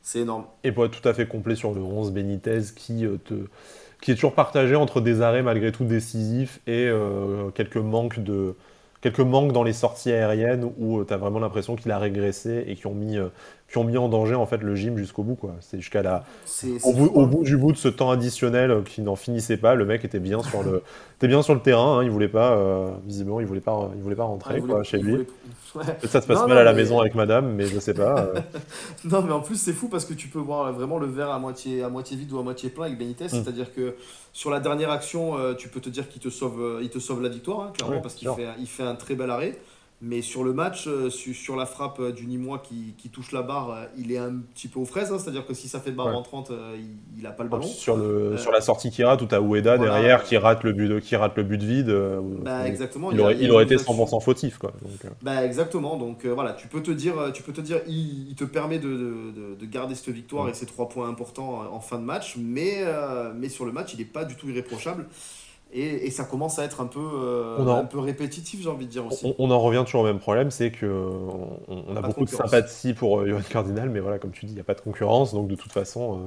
c'est énorme. Et pour être tout à fait complet sur le 11, Benitez qui te qui est toujours partagé entre des arrêts malgré tout décisifs et quelques manques quelques manques dans les sorties aériennes où euh, tu as vraiment l'impression qu'il a régressé et qui ont mis euh, qui ont mis en danger en fait le gym jusqu'au bout quoi. C'est jusqu'à la au, bout, au bout, du bout de ce temps additionnel euh, qui n'en finissait pas, le mec était bien sur le était bien sur le terrain, hein, il voulait pas euh, visiblement il voulait pas il voulait pas rentrer quoi, chez lui. Ça se passe mal à la maison avec madame, mais je sais pas. Euh. non mais en plus c'est fou parce que tu peux voir vraiment le verre à moitié à moitié vide ou à moitié plein avec Benitez, hmm. c'est-à-dire que sur la dernière action, tu peux te dire qu'il te sauve il te sauve la victoire hein, clairement parce qu'il fait il fait un très bel arrêt. Mais sur le match, euh, sur la frappe euh, du Nîmois qui, qui, touche la barre, euh, il est un petit peu aux fraises. Hein, C'est-à-dire que si ça fait barre en 30, il n'a pas le ballon. Sur, le, sur la sortie qui rate, tout à Ueda derrière qui rate le but, qui rate le but vide. Bah, exactement. Il, aurait, il aurait été 100% fautif. Quoi, donc, bah, exactement. Donc voilà, tu peux te dire, tu peux te dire il, te permet de, de, de, garder cette victoire et ces trois points importants en fin de match. Mais, mais sur le match, il n'est pas du tout irréprochable. Et, ça commence à être un peu, euh, un peu répétitif, j'ai envie de dire aussi. On, en revient toujours au même problème, c'est que on, a beaucoup de, sympathie pour euh, Johan Cardinal, mais voilà, comme tu dis, il n'y a pas de concurrence, donc de toute façon, euh,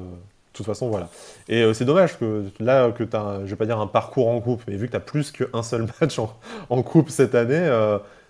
toute façon voilà. Et c'est dommage que là, que tu as, je vais pas dire un parcours en coupe, mais vu que tu as plus qu'un seul match en, coupe cette année,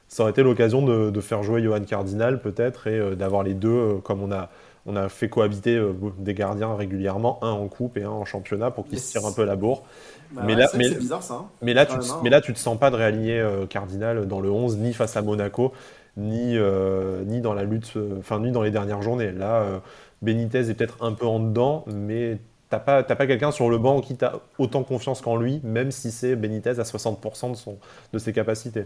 ça aurait été l'occasion de, de, faire jouer Johan Cardinal peut-être et d'avoir les deux comme on a on a fait cohabiter des gardiens régulièrement, un en coupe et un en championnat pour qu'ils se tirent un peu la bourre. Bah mais, là, mais, bizarre, ça, hein. mais, là, tu te, mais là, tu te sens pas de réaligner euh, Cardinal dans le 11, ni face à Monaco, ni, euh, ni dans la lutte, euh, enfin, ni dans les dernières journées. Là, Benitez est peut-être un peu en dedans, mais t'as pas, pas quelqu'un sur le banc qui t'a autant confiance qu'en lui, même si c'est Benitez à 60% de, son, de ses capacités.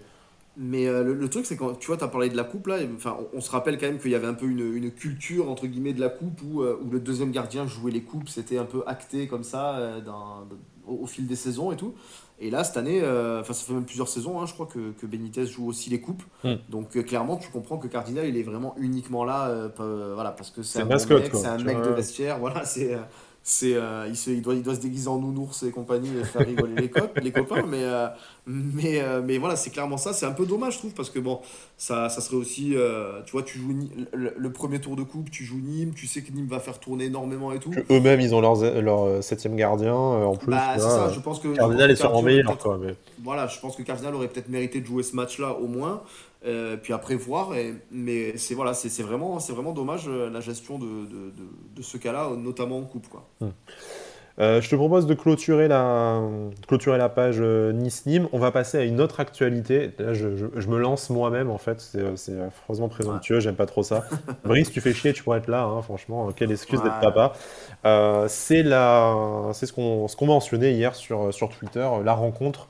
Mais le, truc, c'est quand tu vois, tu as parlé de la coupe là, enfin, on, se rappelle quand même qu'il y avait un peu une, une, culture entre guillemets de la coupe où, où le deuxième gardien jouait les coupes, c'était un peu acté comme ça dans, au, fil des saisons et tout. Et là, cette année, euh, enfin, ça fait même plusieurs saisons, hein, je crois que, que, Benitez joue aussi les coupes. Hmm. Donc, euh, clairement, tu comprends que Cardinal, il est vraiment uniquement là, euh, voilà, parce que c'est un, mec, c'est un mec de vestiaire, voilà, c'est c'est euh, il, se, il, doit, il doit se déguiser en nounours et compagnie et faire rigoler les, les copains mais euh, mais, euh, mais voilà c'est clairement ça c'est un peu dommage je trouve parce que bon ça, ça serait aussi tu vois tu joues le, premier tour de coupe tu joues Nîmes tu sais que Nîmes va faire tourner énormément et tout eux-mêmes ils ont leur, leur septième gardien en plus bah, c'est ça je pense que Cardinal est sûrement meilleur quoi mais... voilà je pense que Cardinal aurait peut-être mérité de jouer ce match là au moins euh, puis après voir. Et, mais c'est voilà, c'est vraiment, vraiment dommage euh, la gestion de, de, de, ce cas-là, notamment en coupe. Quoi. Hmm. Euh, je te propose de clôturer la, clôturer la page Nice-Nîmes. On va passer à une autre actualité. Là, je, je, me lance moi-même, en fait. C'est affreusement présomptueux, j'aime pas trop ça. Brice, tu fais chier, tu pourrais être là, hein, franchement. Quelle excuse d'être papa. c'est ce qu'on ce qu'on mentionnait hier sur, sur Twitter, la rencontre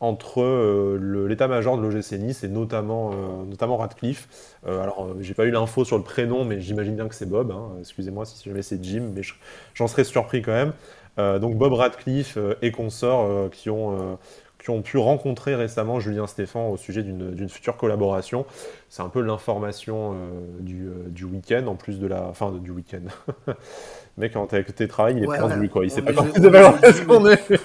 entre euh, l'état-major de l'OGC Nice et notamment, euh, notamment Radcliffe. Euh, alors, j'ai pas eu l'info sur le prénom, mais j'imagine bien que c'est Bob. Hein. Excusez-moi si jamais c'est Jim, mais j'en serais surpris quand même. Donc, Bob Radcliffe et consorts qui ont qui ont pu rencontrer récemment Julien Stéphan au sujet d'une future collaboration. C'est un peu l'information du, du week-end, en plus de la. Enfin, du week-end. mec, quand t'es avec tes travails, il est ouais, lui, quoi. Il sait pas quand on est.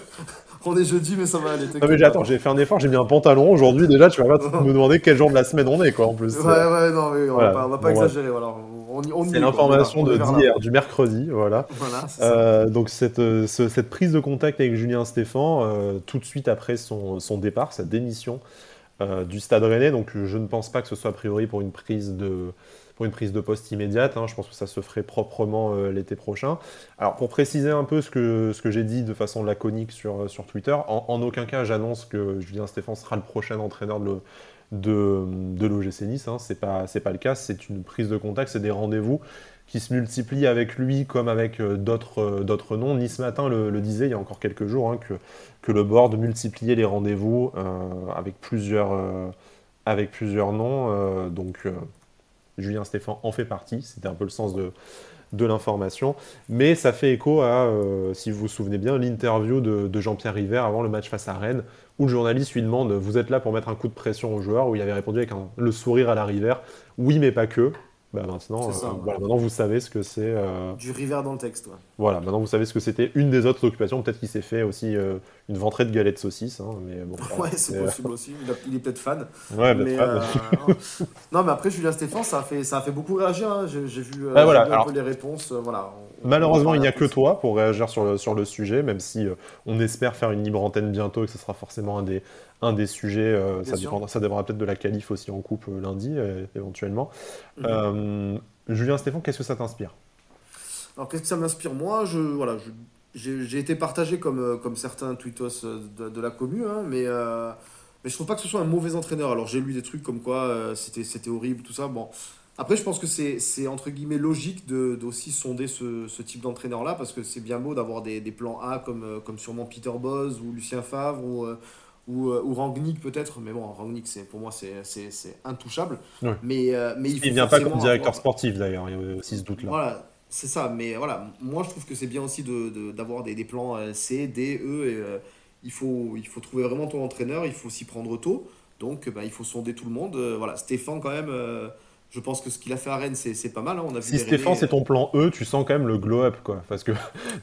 On est jeudi, mais ça va aller. Non, mais attends, j'ai fait un effort, j'ai mis un pantalon aujourd'hui. Déjà, tu vas pas me demander quel jour de la semaine on est, quoi, en plus. Ouais, ouais, non, mais on va pas, va pas exagérer. Voilà. C'est l'information de d'hier, du mercredi, voilà. voilà euh, donc cette, euh, cette prise de contact avec Julien Stéphan, euh, tout de suite après son, son départ, sa démission euh, du Stade Rennais. Donc je ne pense pas que ce soit a priori pour une prise de une prise de poste immédiate. Hein. Je pense que ça se ferait proprement l'été prochain. Alors pour préciser un peu ce que, ce que j'ai dit de façon laconique sur, sur Twitter, en, aucun cas j'annonce que Julien Stéphane sera le prochain entraîneur de, de, de l'OGC Nice. Hein. C'est pas, pas le cas, c'est une prise de contact, c'est des rendez-vous qui se multiplient avec lui comme avec euh, d'autres, d'autres noms. Nice Matin le, disait il y a encore quelques jours, hein, que, que le board multipliait les rendez-vous avec, plusieurs, avec plusieurs noms. donc Julien Stéphan en fait partie. C'était un peu le sens de, de l'information. Mais ça fait écho à, si vous vous souvenez bien, l'interview de, Jean-Pierre River avant le match face à Rennes, où le journaliste lui demande Vous êtes là pour mettre un coup de pression aux joueurs Où il avait répondu avec le sourire à la River Oui, mais pas que. Bah, maintenant, euh, voilà, maintenant vous savez ce que c'est. Euh, du river dans le texte. Voilà, maintenant vous savez ce que c'était une des autres occupations. Peut-être qu'il s'est fait aussi euh, une ventrée de galettes saucisses. Hein, mais bon, ouais, c'est possible aussi. Il, est peut-être fan. Ouais, mais, fan. non, mais après Julien Stéphane, ça a fait, ça a fait beaucoup réagir. Hein. J'ai, vu, ah, voilà. un peu les réponses. voilà. Malheureusement, il n'y a que toi pour réagir sur le, sur le sujet, même si on espère faire une libre antenne bientôt et que ce sera forcément un des, un des sujets. Euh, ça, dépendra, ça dépendra peut-être de la qualif aussi en coupe euh, lundi, euh, éventuellement. Mhm. Julien Stéphane, qu'est-ce que ça t'inspire? Alors, qu'est-ce que ça m'inspire? Moi, je, voilà, j'ai été partagé comme, comme certains tweetos de, la commune, hein, mais, mais je trouve pas que ce soit un mauvais entraîneur. Alors, j'ai lu des trucs comme quoi c'était horrible, tout ça. Bon. Après, je pense que c'est entre guillemets logique d'aussi sonder ce, ce type d'entraîneur-là, parce que c'est bien beau d'avoir des, des, plans A comme, comme sûrement Peter Boz ou Lucien Favre ou, ou, euh, ou Rangnick peut-être, mais bon, Rangnick, c'est, pour moi, c'est, intouchable. Mais, euh, mais il, il vient pas comme directeur sportif d'ailleurs, il y a aussi ce doute-là. Voilà, c'est ça, mais voilà, moi je trouve que c'est bien aussi de, d'avoir des, des, plans euh, C, D, E, et il, faut, il faut trouver vraiment ton entraîneur, il faut s'y prendre tôt, donc bah, il faut sonder tout le monde. voilà, Stéphane, quand même je pense que ce qu'il a fait à Rennes, c'est pas mal. Hein. On a si Stéphane, c'est ton plan E, tu sens quand même le glow-up, quoi. Parce que,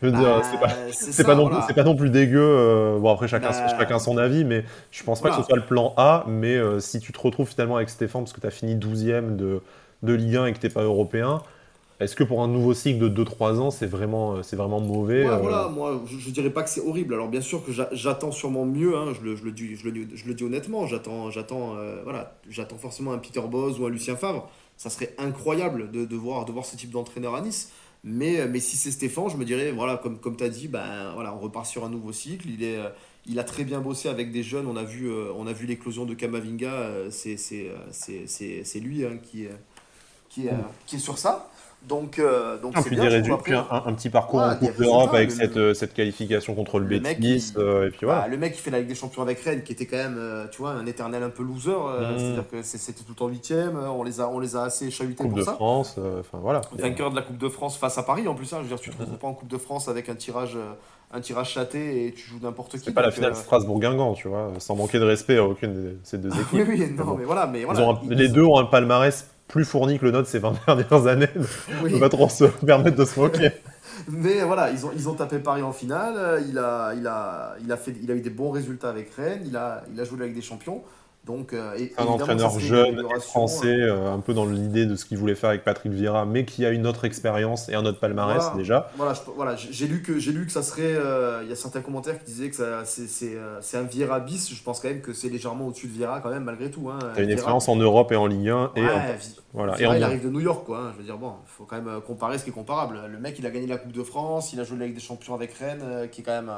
je veux dire, c'est pas, pas, non, pas, non, plus dégueu. Euh, bon, après, chacun, bah, chacun son avis, mais je pense pas que ce soit le plan A. Mais euh, si tu te retrouves finalement avec Stéphane, parce que tu as fini 12ème de, de Ligue 1 et que tu pas européen, est-ce que pour un nouveau cycle de 2-3 ans, c'est vraiment, euh, c'est vraiment mauvais Voilà, moi, je, je, dirais pas que c'est horrible. Alors, bien sûr que j'attends sûrement mieux, hein, je, le, je, le dis, je, le, je, le, dis honnêtement. J'attends, j'attends, voilà, j'attends forcément un Peter Boz ou un Lucien Favre ça serait incroyable de, de, voir, de voir ce type d'entraîneur à Nice. Mais, mais si c'est Stéphane, je me dirais, voilà, comme, comme tu as dit, ben, voilà, on repart sur un nouveau cycle. Il, est, il a très bien bossé avec des jeunes. On a vu, euh, on a vu l'éclosion de Kamavinga. Euh, c'est lui hein, qui, qui, qui est sur ça. Donc, euh, donc c'est bien. un, petit parcours en Coupe d'Europe avec cette, euh, cette, qualification contre le, le Betis. Euh, et puis voilà. Bah, le mec qui fait la Ligue des Champions avec Rennes, qui était quand même, tu vois, un éternel un peu loser. Mmh. C'est-à-dire que c'était tout temps huitième. On les a, on les a assez chahutés coupe pour de ça. France, enfin voilà. Vainqueur de la Coupe de France face à Paris en plus. Hein, je veux dire, tu te retrouves pas en Coupe de France avec un tirage un tirage chaté et tu joues n'importe qui. C'est pas la finale Strasbourg-Guingamp, tu vois, sans manquer de respect à aucune de ces deux équipes. oui, oui, non, mais voilà. Mais voilà les deux ont un palmarès plus fourni que le nôtre ces 20 dernières années. On ne peut pas trop se permettre de se moquer. Mais voilà, ils ont, ils ont tapé Paris en finale. Il a, il, a, il, a fait, il a eu des bons résultats avec Rennes. Il a, il a joué avec des champions. Donc, euh, un entraîneur jeune, français, euh, un peu dans l'idée de ce qu'il voulait faire avec Patrick Vieira, mais qui a une autre expérience et un autre palmarès déjà. Voilà, voilà j'ai lu que j'ai lu que ça serait. Euh, il y a certains commentaires qui disaient que c'est un Vieira bis. Je pense quand même que c'est légèrement au-dessus de Vieira quand même malgré tout. Hein, as une expérience en Europe et en Ligue 1 et voilà. et il arrive de New York quoi. Hein. Je veux dire bon, il faut quand même comparer ce qui est comparable. Le mec, il a gagné la Coupe de France, il a joué avec des champions avec Rennes, qui est quand même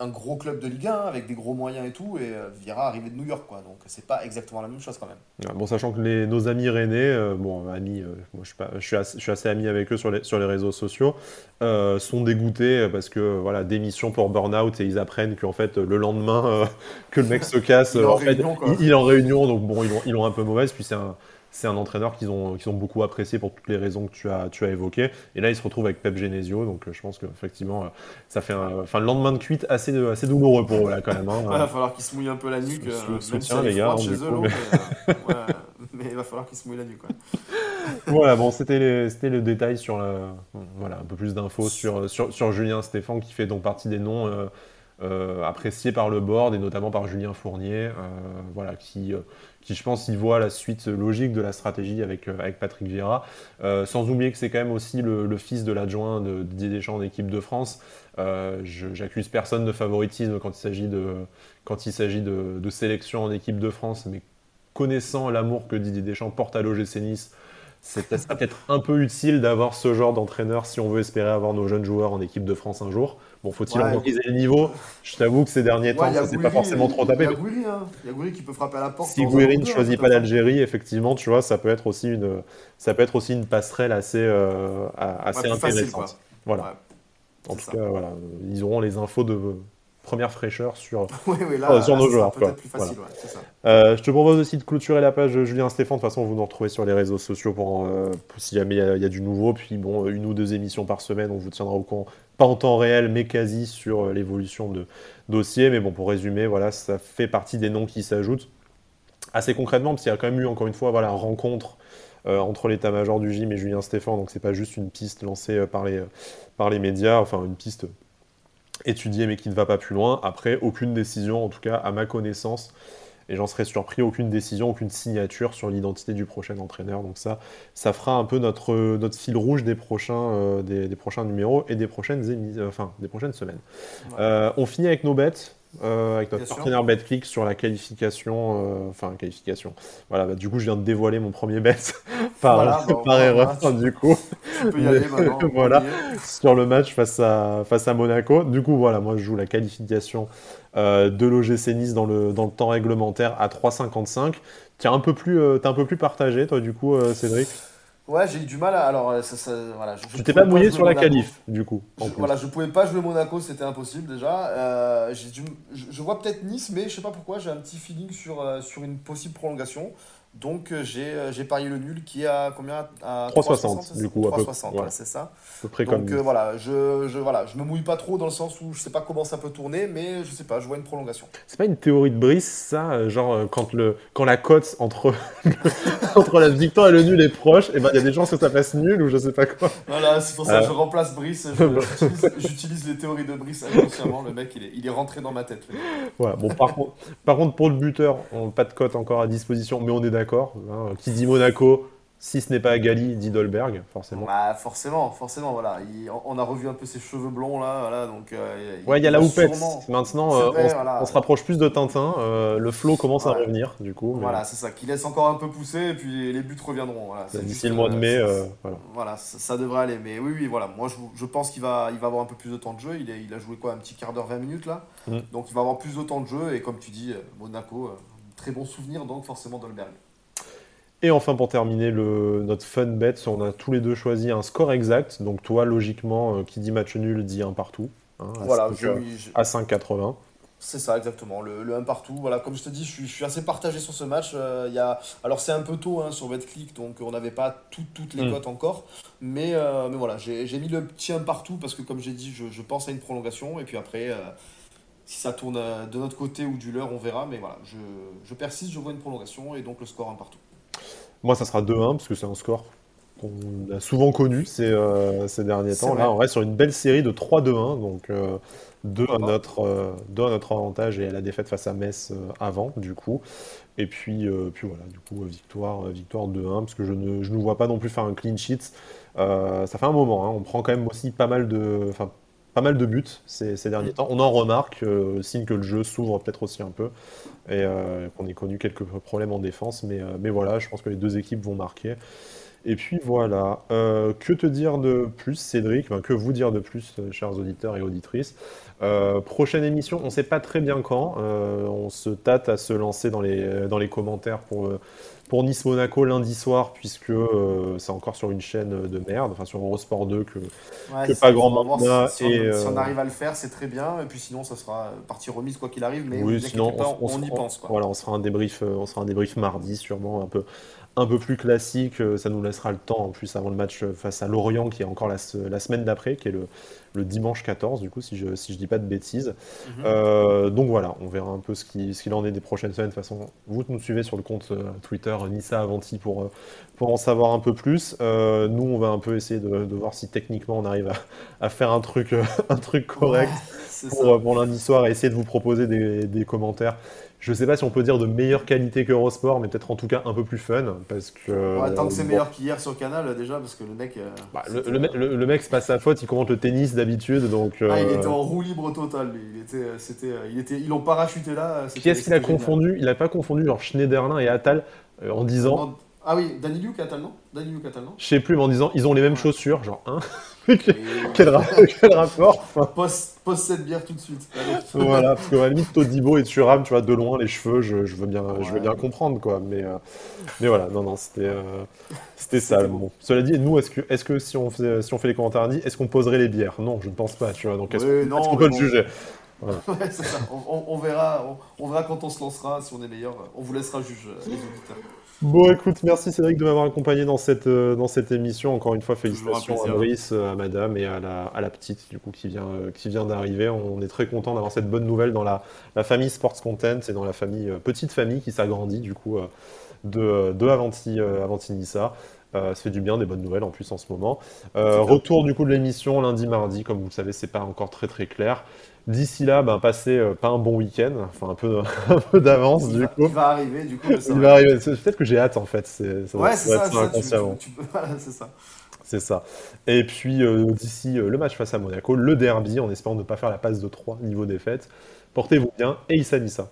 un gros club de Ligue 1 avec des gros moyens et tout, et euh, Vieira arrivé de New York, quoi. Donc c'est pas exactement la même chose quand même. bon, sachant que les, nos amis rennais, euh, bon, amis, euh, moi, je, suis pas, je, suis assez, je, suis assez, ami avec eux sur les, sur les réseaux sociaux, sont dégoûtés parce que voilà, démission pour burn-out et ils apprennent qu'en fait le lendemain que le mec se casse, il, est en réunion, il, est en réunion, donc bon, ils l'ont un peu mauvaise, puis c'est un c'est un entraîneur qu'ils ont, ont beaucoup apprécié pour toutes les raisons que tu as, tu as évoquées. Et là, il se retrouve avec Pep Genesio, donc euh, je pense qu'effectivement, euh, ça fait un, enfin, le lendemain de cuite assez, assez douloureux pour eux, là, quand même. Hein. il va falloir qu'ils se mouillent un peu la nuque. Euh, soutien, les gars. Hein, chez eux, mais... il va falloir qu'ils se mouillent la nuque. voilà, bon, c'était le détail sur voilà, un peu plus d'infos sur, sur, sur, Julien Stéphane, qui fait donc partie des noms. appréciés par le board et notamment par Julien Fournier, voilà, qui, qui je pense y voit la suite logique de la stratégie avec, euh, Patrick Vieira. Euh, sans oublier que c'est quand même aussi le, fils de l'adjoint de Didier Deschamps d'équipe de France. Euh, j'accuse personne de favoritisme quand il s'agit de, sélection en équipe de France, mais connaissant l'amour que Didier Deschamps porte à l'OGC Nice, c'est peut-être un peu utile d'avoir ce genre d'entraîneur si on veut espérer avoir nos jeunes joueurs en équipe de France un jour. Bon, faut-il ouais, le niveau? Je t'avoue que ces derniers temps, ça s'est pas forcément trop tapé. Il y a Gouiri, hein. il y a Gouiri qui peut frapper à la porte. Si Gouiri ne choisit pas l'Algérie, effectivement, tu vois, ça peut être aussi une, ça peut être aussi une passerelle assez, euh, assez intéressante. voilà. En tout cas, voilà, ils auront les infos de, première fraîcheur sur, là, sur nos joueurs. Quoi. Plus facile, ça. Euh, je te propose aussi de clôturer la page Julien Stéphane. De toute façon, vous nous retrouvez sur les réseaux sociaux pour, euh, si jamais il y, a du nouveau. Puis bon, une ou deux émissions par semaine, on vous tiendra au courant, pas en temps réel, mais quasi sur euh, l'évolution de dossier. Mais bon, pour résumer, voilà, ça fait partie des noms qui s'ajoutent. Assez concrètement, parce qu'il y a quand même eu encore une fois voilà, rencontre entre l'état-major du gym et Julien Stéphane. Donc c'est pas juste une piste lancée par les, par les médias, enfin une piste étudiée mais qui ne va pas plus loin. Après, aucune décision, en tout cas à ma connaissance, et j'en serais surpris, aucune décision, aucune signature sur l'identité du prochain entraîneur. Donc ça, ça fera un peu notre, notre fil rouge des prochains, euh, des, prochains numéros et des prochaines, enfin, des prochaines semaines. Euh, on finit avec nos bêtes. Euh, avec notre partenaire BetClick sur la qualification, enfin qualification. Voilà, bah, du coup je viens de dévoiler mon premier bet par, par erreur du coup. Tu peux y aller maintenant. voilà, sur le match face à, face à Monaco. Du coup voilà, moi je joue la qualification euh, de l'OGC Nice dans le, dans le temps réglementaire à 3,55. Tu es un peu plus, euh, un peu plus partagé, toi, du coup, euh, Cédric? Ouais, j'ai eu du mal à. Alors, voilà, je, tu t'es pas mouillé sur la qualif, du coup. Je, voilà, je pouvais pas jouer Monaco, c'était impossible déjà. je, vois peut-être Nice, mais je sais pas pourquoi, j'ai un petit feeling sur, sur une possible prolongation. Donc euh, euh, j'ai parié le nul qui est à combien? À 3,60 du coup. 3,60, c'est ça. À peu près Donc euh, voilà, je, je, voilà, je me mouille pas trop dans le sens où je sais pas comment ça peut tourner, mais je sais pas, je vois une prolongation. C'est pas une théorie de Brice, ça Genre quand, le, quand la cote entre, entre la victoire et le nul est proche, eh ben il y a des chances que ça passe nul ou je sais pas quoi. Voilà, c'est pour ça que je remplace Brice, j'utilise les théories de Brice inconsciemment, le mec il est, il est rentré dans ma tête. Voilà, bon par contre, par contre pour le buteur, on, pas de cote encore à disposition, mais on est d'accord d'accord. Hein. Qui dit Monaco, si ce n'est pas Gali, dit Dolberg, forcément. Bah, forcément, forcément, voilà. on a revu un peu ses cheveux blonds là, voilà, donc. Euh, ouais, il y a la houppette. Maintenant, euh, on, se rapproche plus de Tintin. Euh, le flow commence à revenir, du coup. Voilà, c'est ça. Qui laisse encore un peu pousser, et puis les buts reviendront. Voilà, D'ici le mois de mai. voilà, voilà ça, devrait aller. Mais oui, oui, voilà. Moi, je, pense qu'il va, il va avoir un peu plus de temps de jeu. Il, il a joué quoi, un petit quart d'heure, 20 minutes là. Mm. Donc, il va avoir plus de temps de jeu. Et comme tu dis, Monaco, très bon souvenir, donc forcément Dolberg. Et enfin, pour terminer le, notre fun bet, on a tous les deux choisi un score exact. Donc, toi, logiquement, euh, qui dit match nul dit un partout. Hein, voilà, à 5,80. C'est ça, exactement. Le, le 1 partout. Voilà, comme je te dis, je suis, je suis assez partagé sur ce match. Euh, y a... Alors, c'est un peu tôt hein, sur BetClick, donc on n'avait pas toutes les mm. cotes encore. Mais, euh, mais voilà, j'ai mis le petit 1 partout parce que, comme j'ai dit, je, je, pense à une prolongation. Et puis après, si ça tourne de notre côté ou du leur, on verra. Mais voilà, je, je persiste, je vois une prolongation et donc le score 1 partout. Moi, ça sera 2-1, parce que c'est un score qu'on a souvent connu ces, euh, ces derniers temps. Là, on reste sur une belle série de 3-2-1, donc 2 euh, à, notre, euh, à notre avantage et à la défaite face à Metz avant, du coup. Et puis, puis voilà, du coup, victoire, victoire 2-1, parce que je ne, je ne vois pas non plus faire un clean sheet. ça fait un moment, hein. on prend quand même aussi pas mal de, pas mal de buts ces, derniers temps. On en remarque, euh, signe que le jeu s'ouvre peut-être aussi un peu, et euh, qu'on ait connu quelques problèmes en défense, mais, euh, mais voilà, je pense que les deux équipes vont marquer. Et puis voilà, que te dire de plus, Cédric? Que vous dire de plus, chers auditeurs et auditrices? Prochaine émission, on ne sait pas très bien quand. on se tâte à se lancer dans les, dans les commentaires pour pour Nice-Monaco lundi soir, puisque euh, c'est encore sur une chaîne de merde, enfin sur Eurosport 2 que, pas grand monde si, on, arrive à le faire, c'est très bien. Et puis sinon, ça sera partie remise quoi qu'il arrive. Mais oui, sinon, on, y pense. Quoi. Voilà, on sera un débrief, euh, on sera un débrief mardi, sûrement un peu, un peu plus classique. Euh, ça nous laissera le temps, en plus, avant le match face à Lorient, qui est encore la, la semaine d'après, qui est le, le dimanche 14, du coup, si je si je dis pas de bêtises. Mhm. Euh, donc voilà, on verra un peu ce qu'il ce en est des prochaines semaines. De toute façon, vous nous suivez sur le compte euh, Twitter Nissa Avanti pour, euh, pour en savoir un peu plus. nous, on va un peu essayer de, voir si techniquement on arrive à, faire un truc, un truc correct pour, pour, lundi soir et essayer de vous proposer des, des commentaires je sais pas si on peut dire de meilleure qualité que Eurosport, mais peut-être en tout cas un peu plus fun. Parce que, tant que c'est meilleur qu'hier sur Canal, déjà, parce que le mec. Euh, bah, le, le, le, mec, c'est pas sa faute, il commente le tennis d'habitude. donc. Ah, il était en roue libre total, Il était, euh, c'était, euh, il était, ils l'ont parachuté là. Qui est-ce qu'il a confondu? Il a pas confondu genre Schneiderlin et Attal en disant. Ah oui, Danny Luke non Danny Luke Je sais plus, mais en disant ils ont les mêmes chaussures, genre, hein quel, rapport Poste cette bière tout de suite. voilà, parce que à la limite, Todibo et Thuram, tu vois, de loin, les cheveux, je, veux, bien, je veux bien comprendre, quoi. Mais, euh, mais voilà, non, non, c'était euh, c'était ça. Bon. Cela dit, nous, est-ce que, est que si, on faisait, si on fait les commentaires est-ce qu'on poserait les bières? Non, je ne pense pas, tu vois. Donc, est-ce qu'on peut le juger? On, verra, on, verra quand on se lancera, si on est meilleur. On vous laissera juger, les auditeurs. Bon, écoute, merci Cédric de m'avoir accompagné dans cette, euh, dans cette émission. Encore une fois, félicitations à Brice, à madame et à la, à la petite du coup, qui vient, euh, qui vient d'arriver. On est très content d'avoir cette bonne nouvelle dans la, la, famille Sports Content et dans la famille, euh, petite famille qui s'agrandit du coup de, de Avanti, Avanti Nissa. ça fait du bien, des bonnes nouvelles en plus en ce moment. retour du coup de l'émission lundi, mardi, comme vous le savez, c'est pas encore très très clair. D'ici là, ben, passez euh, pas un bon week-end, enfin un peu, un peu d'avance du coup. Il va arriver du coup. Il va arriver. Peut-être que j'ai hâte en fait. C'est, ouais, c'est ça. c'est ça. C'est ça. Et puis euh, d'ici euh, le match face à Monaco, le derby, en espérant ne pas faire la passe de 3 niveau défaite. Portez-vous bien et Issa Nissa.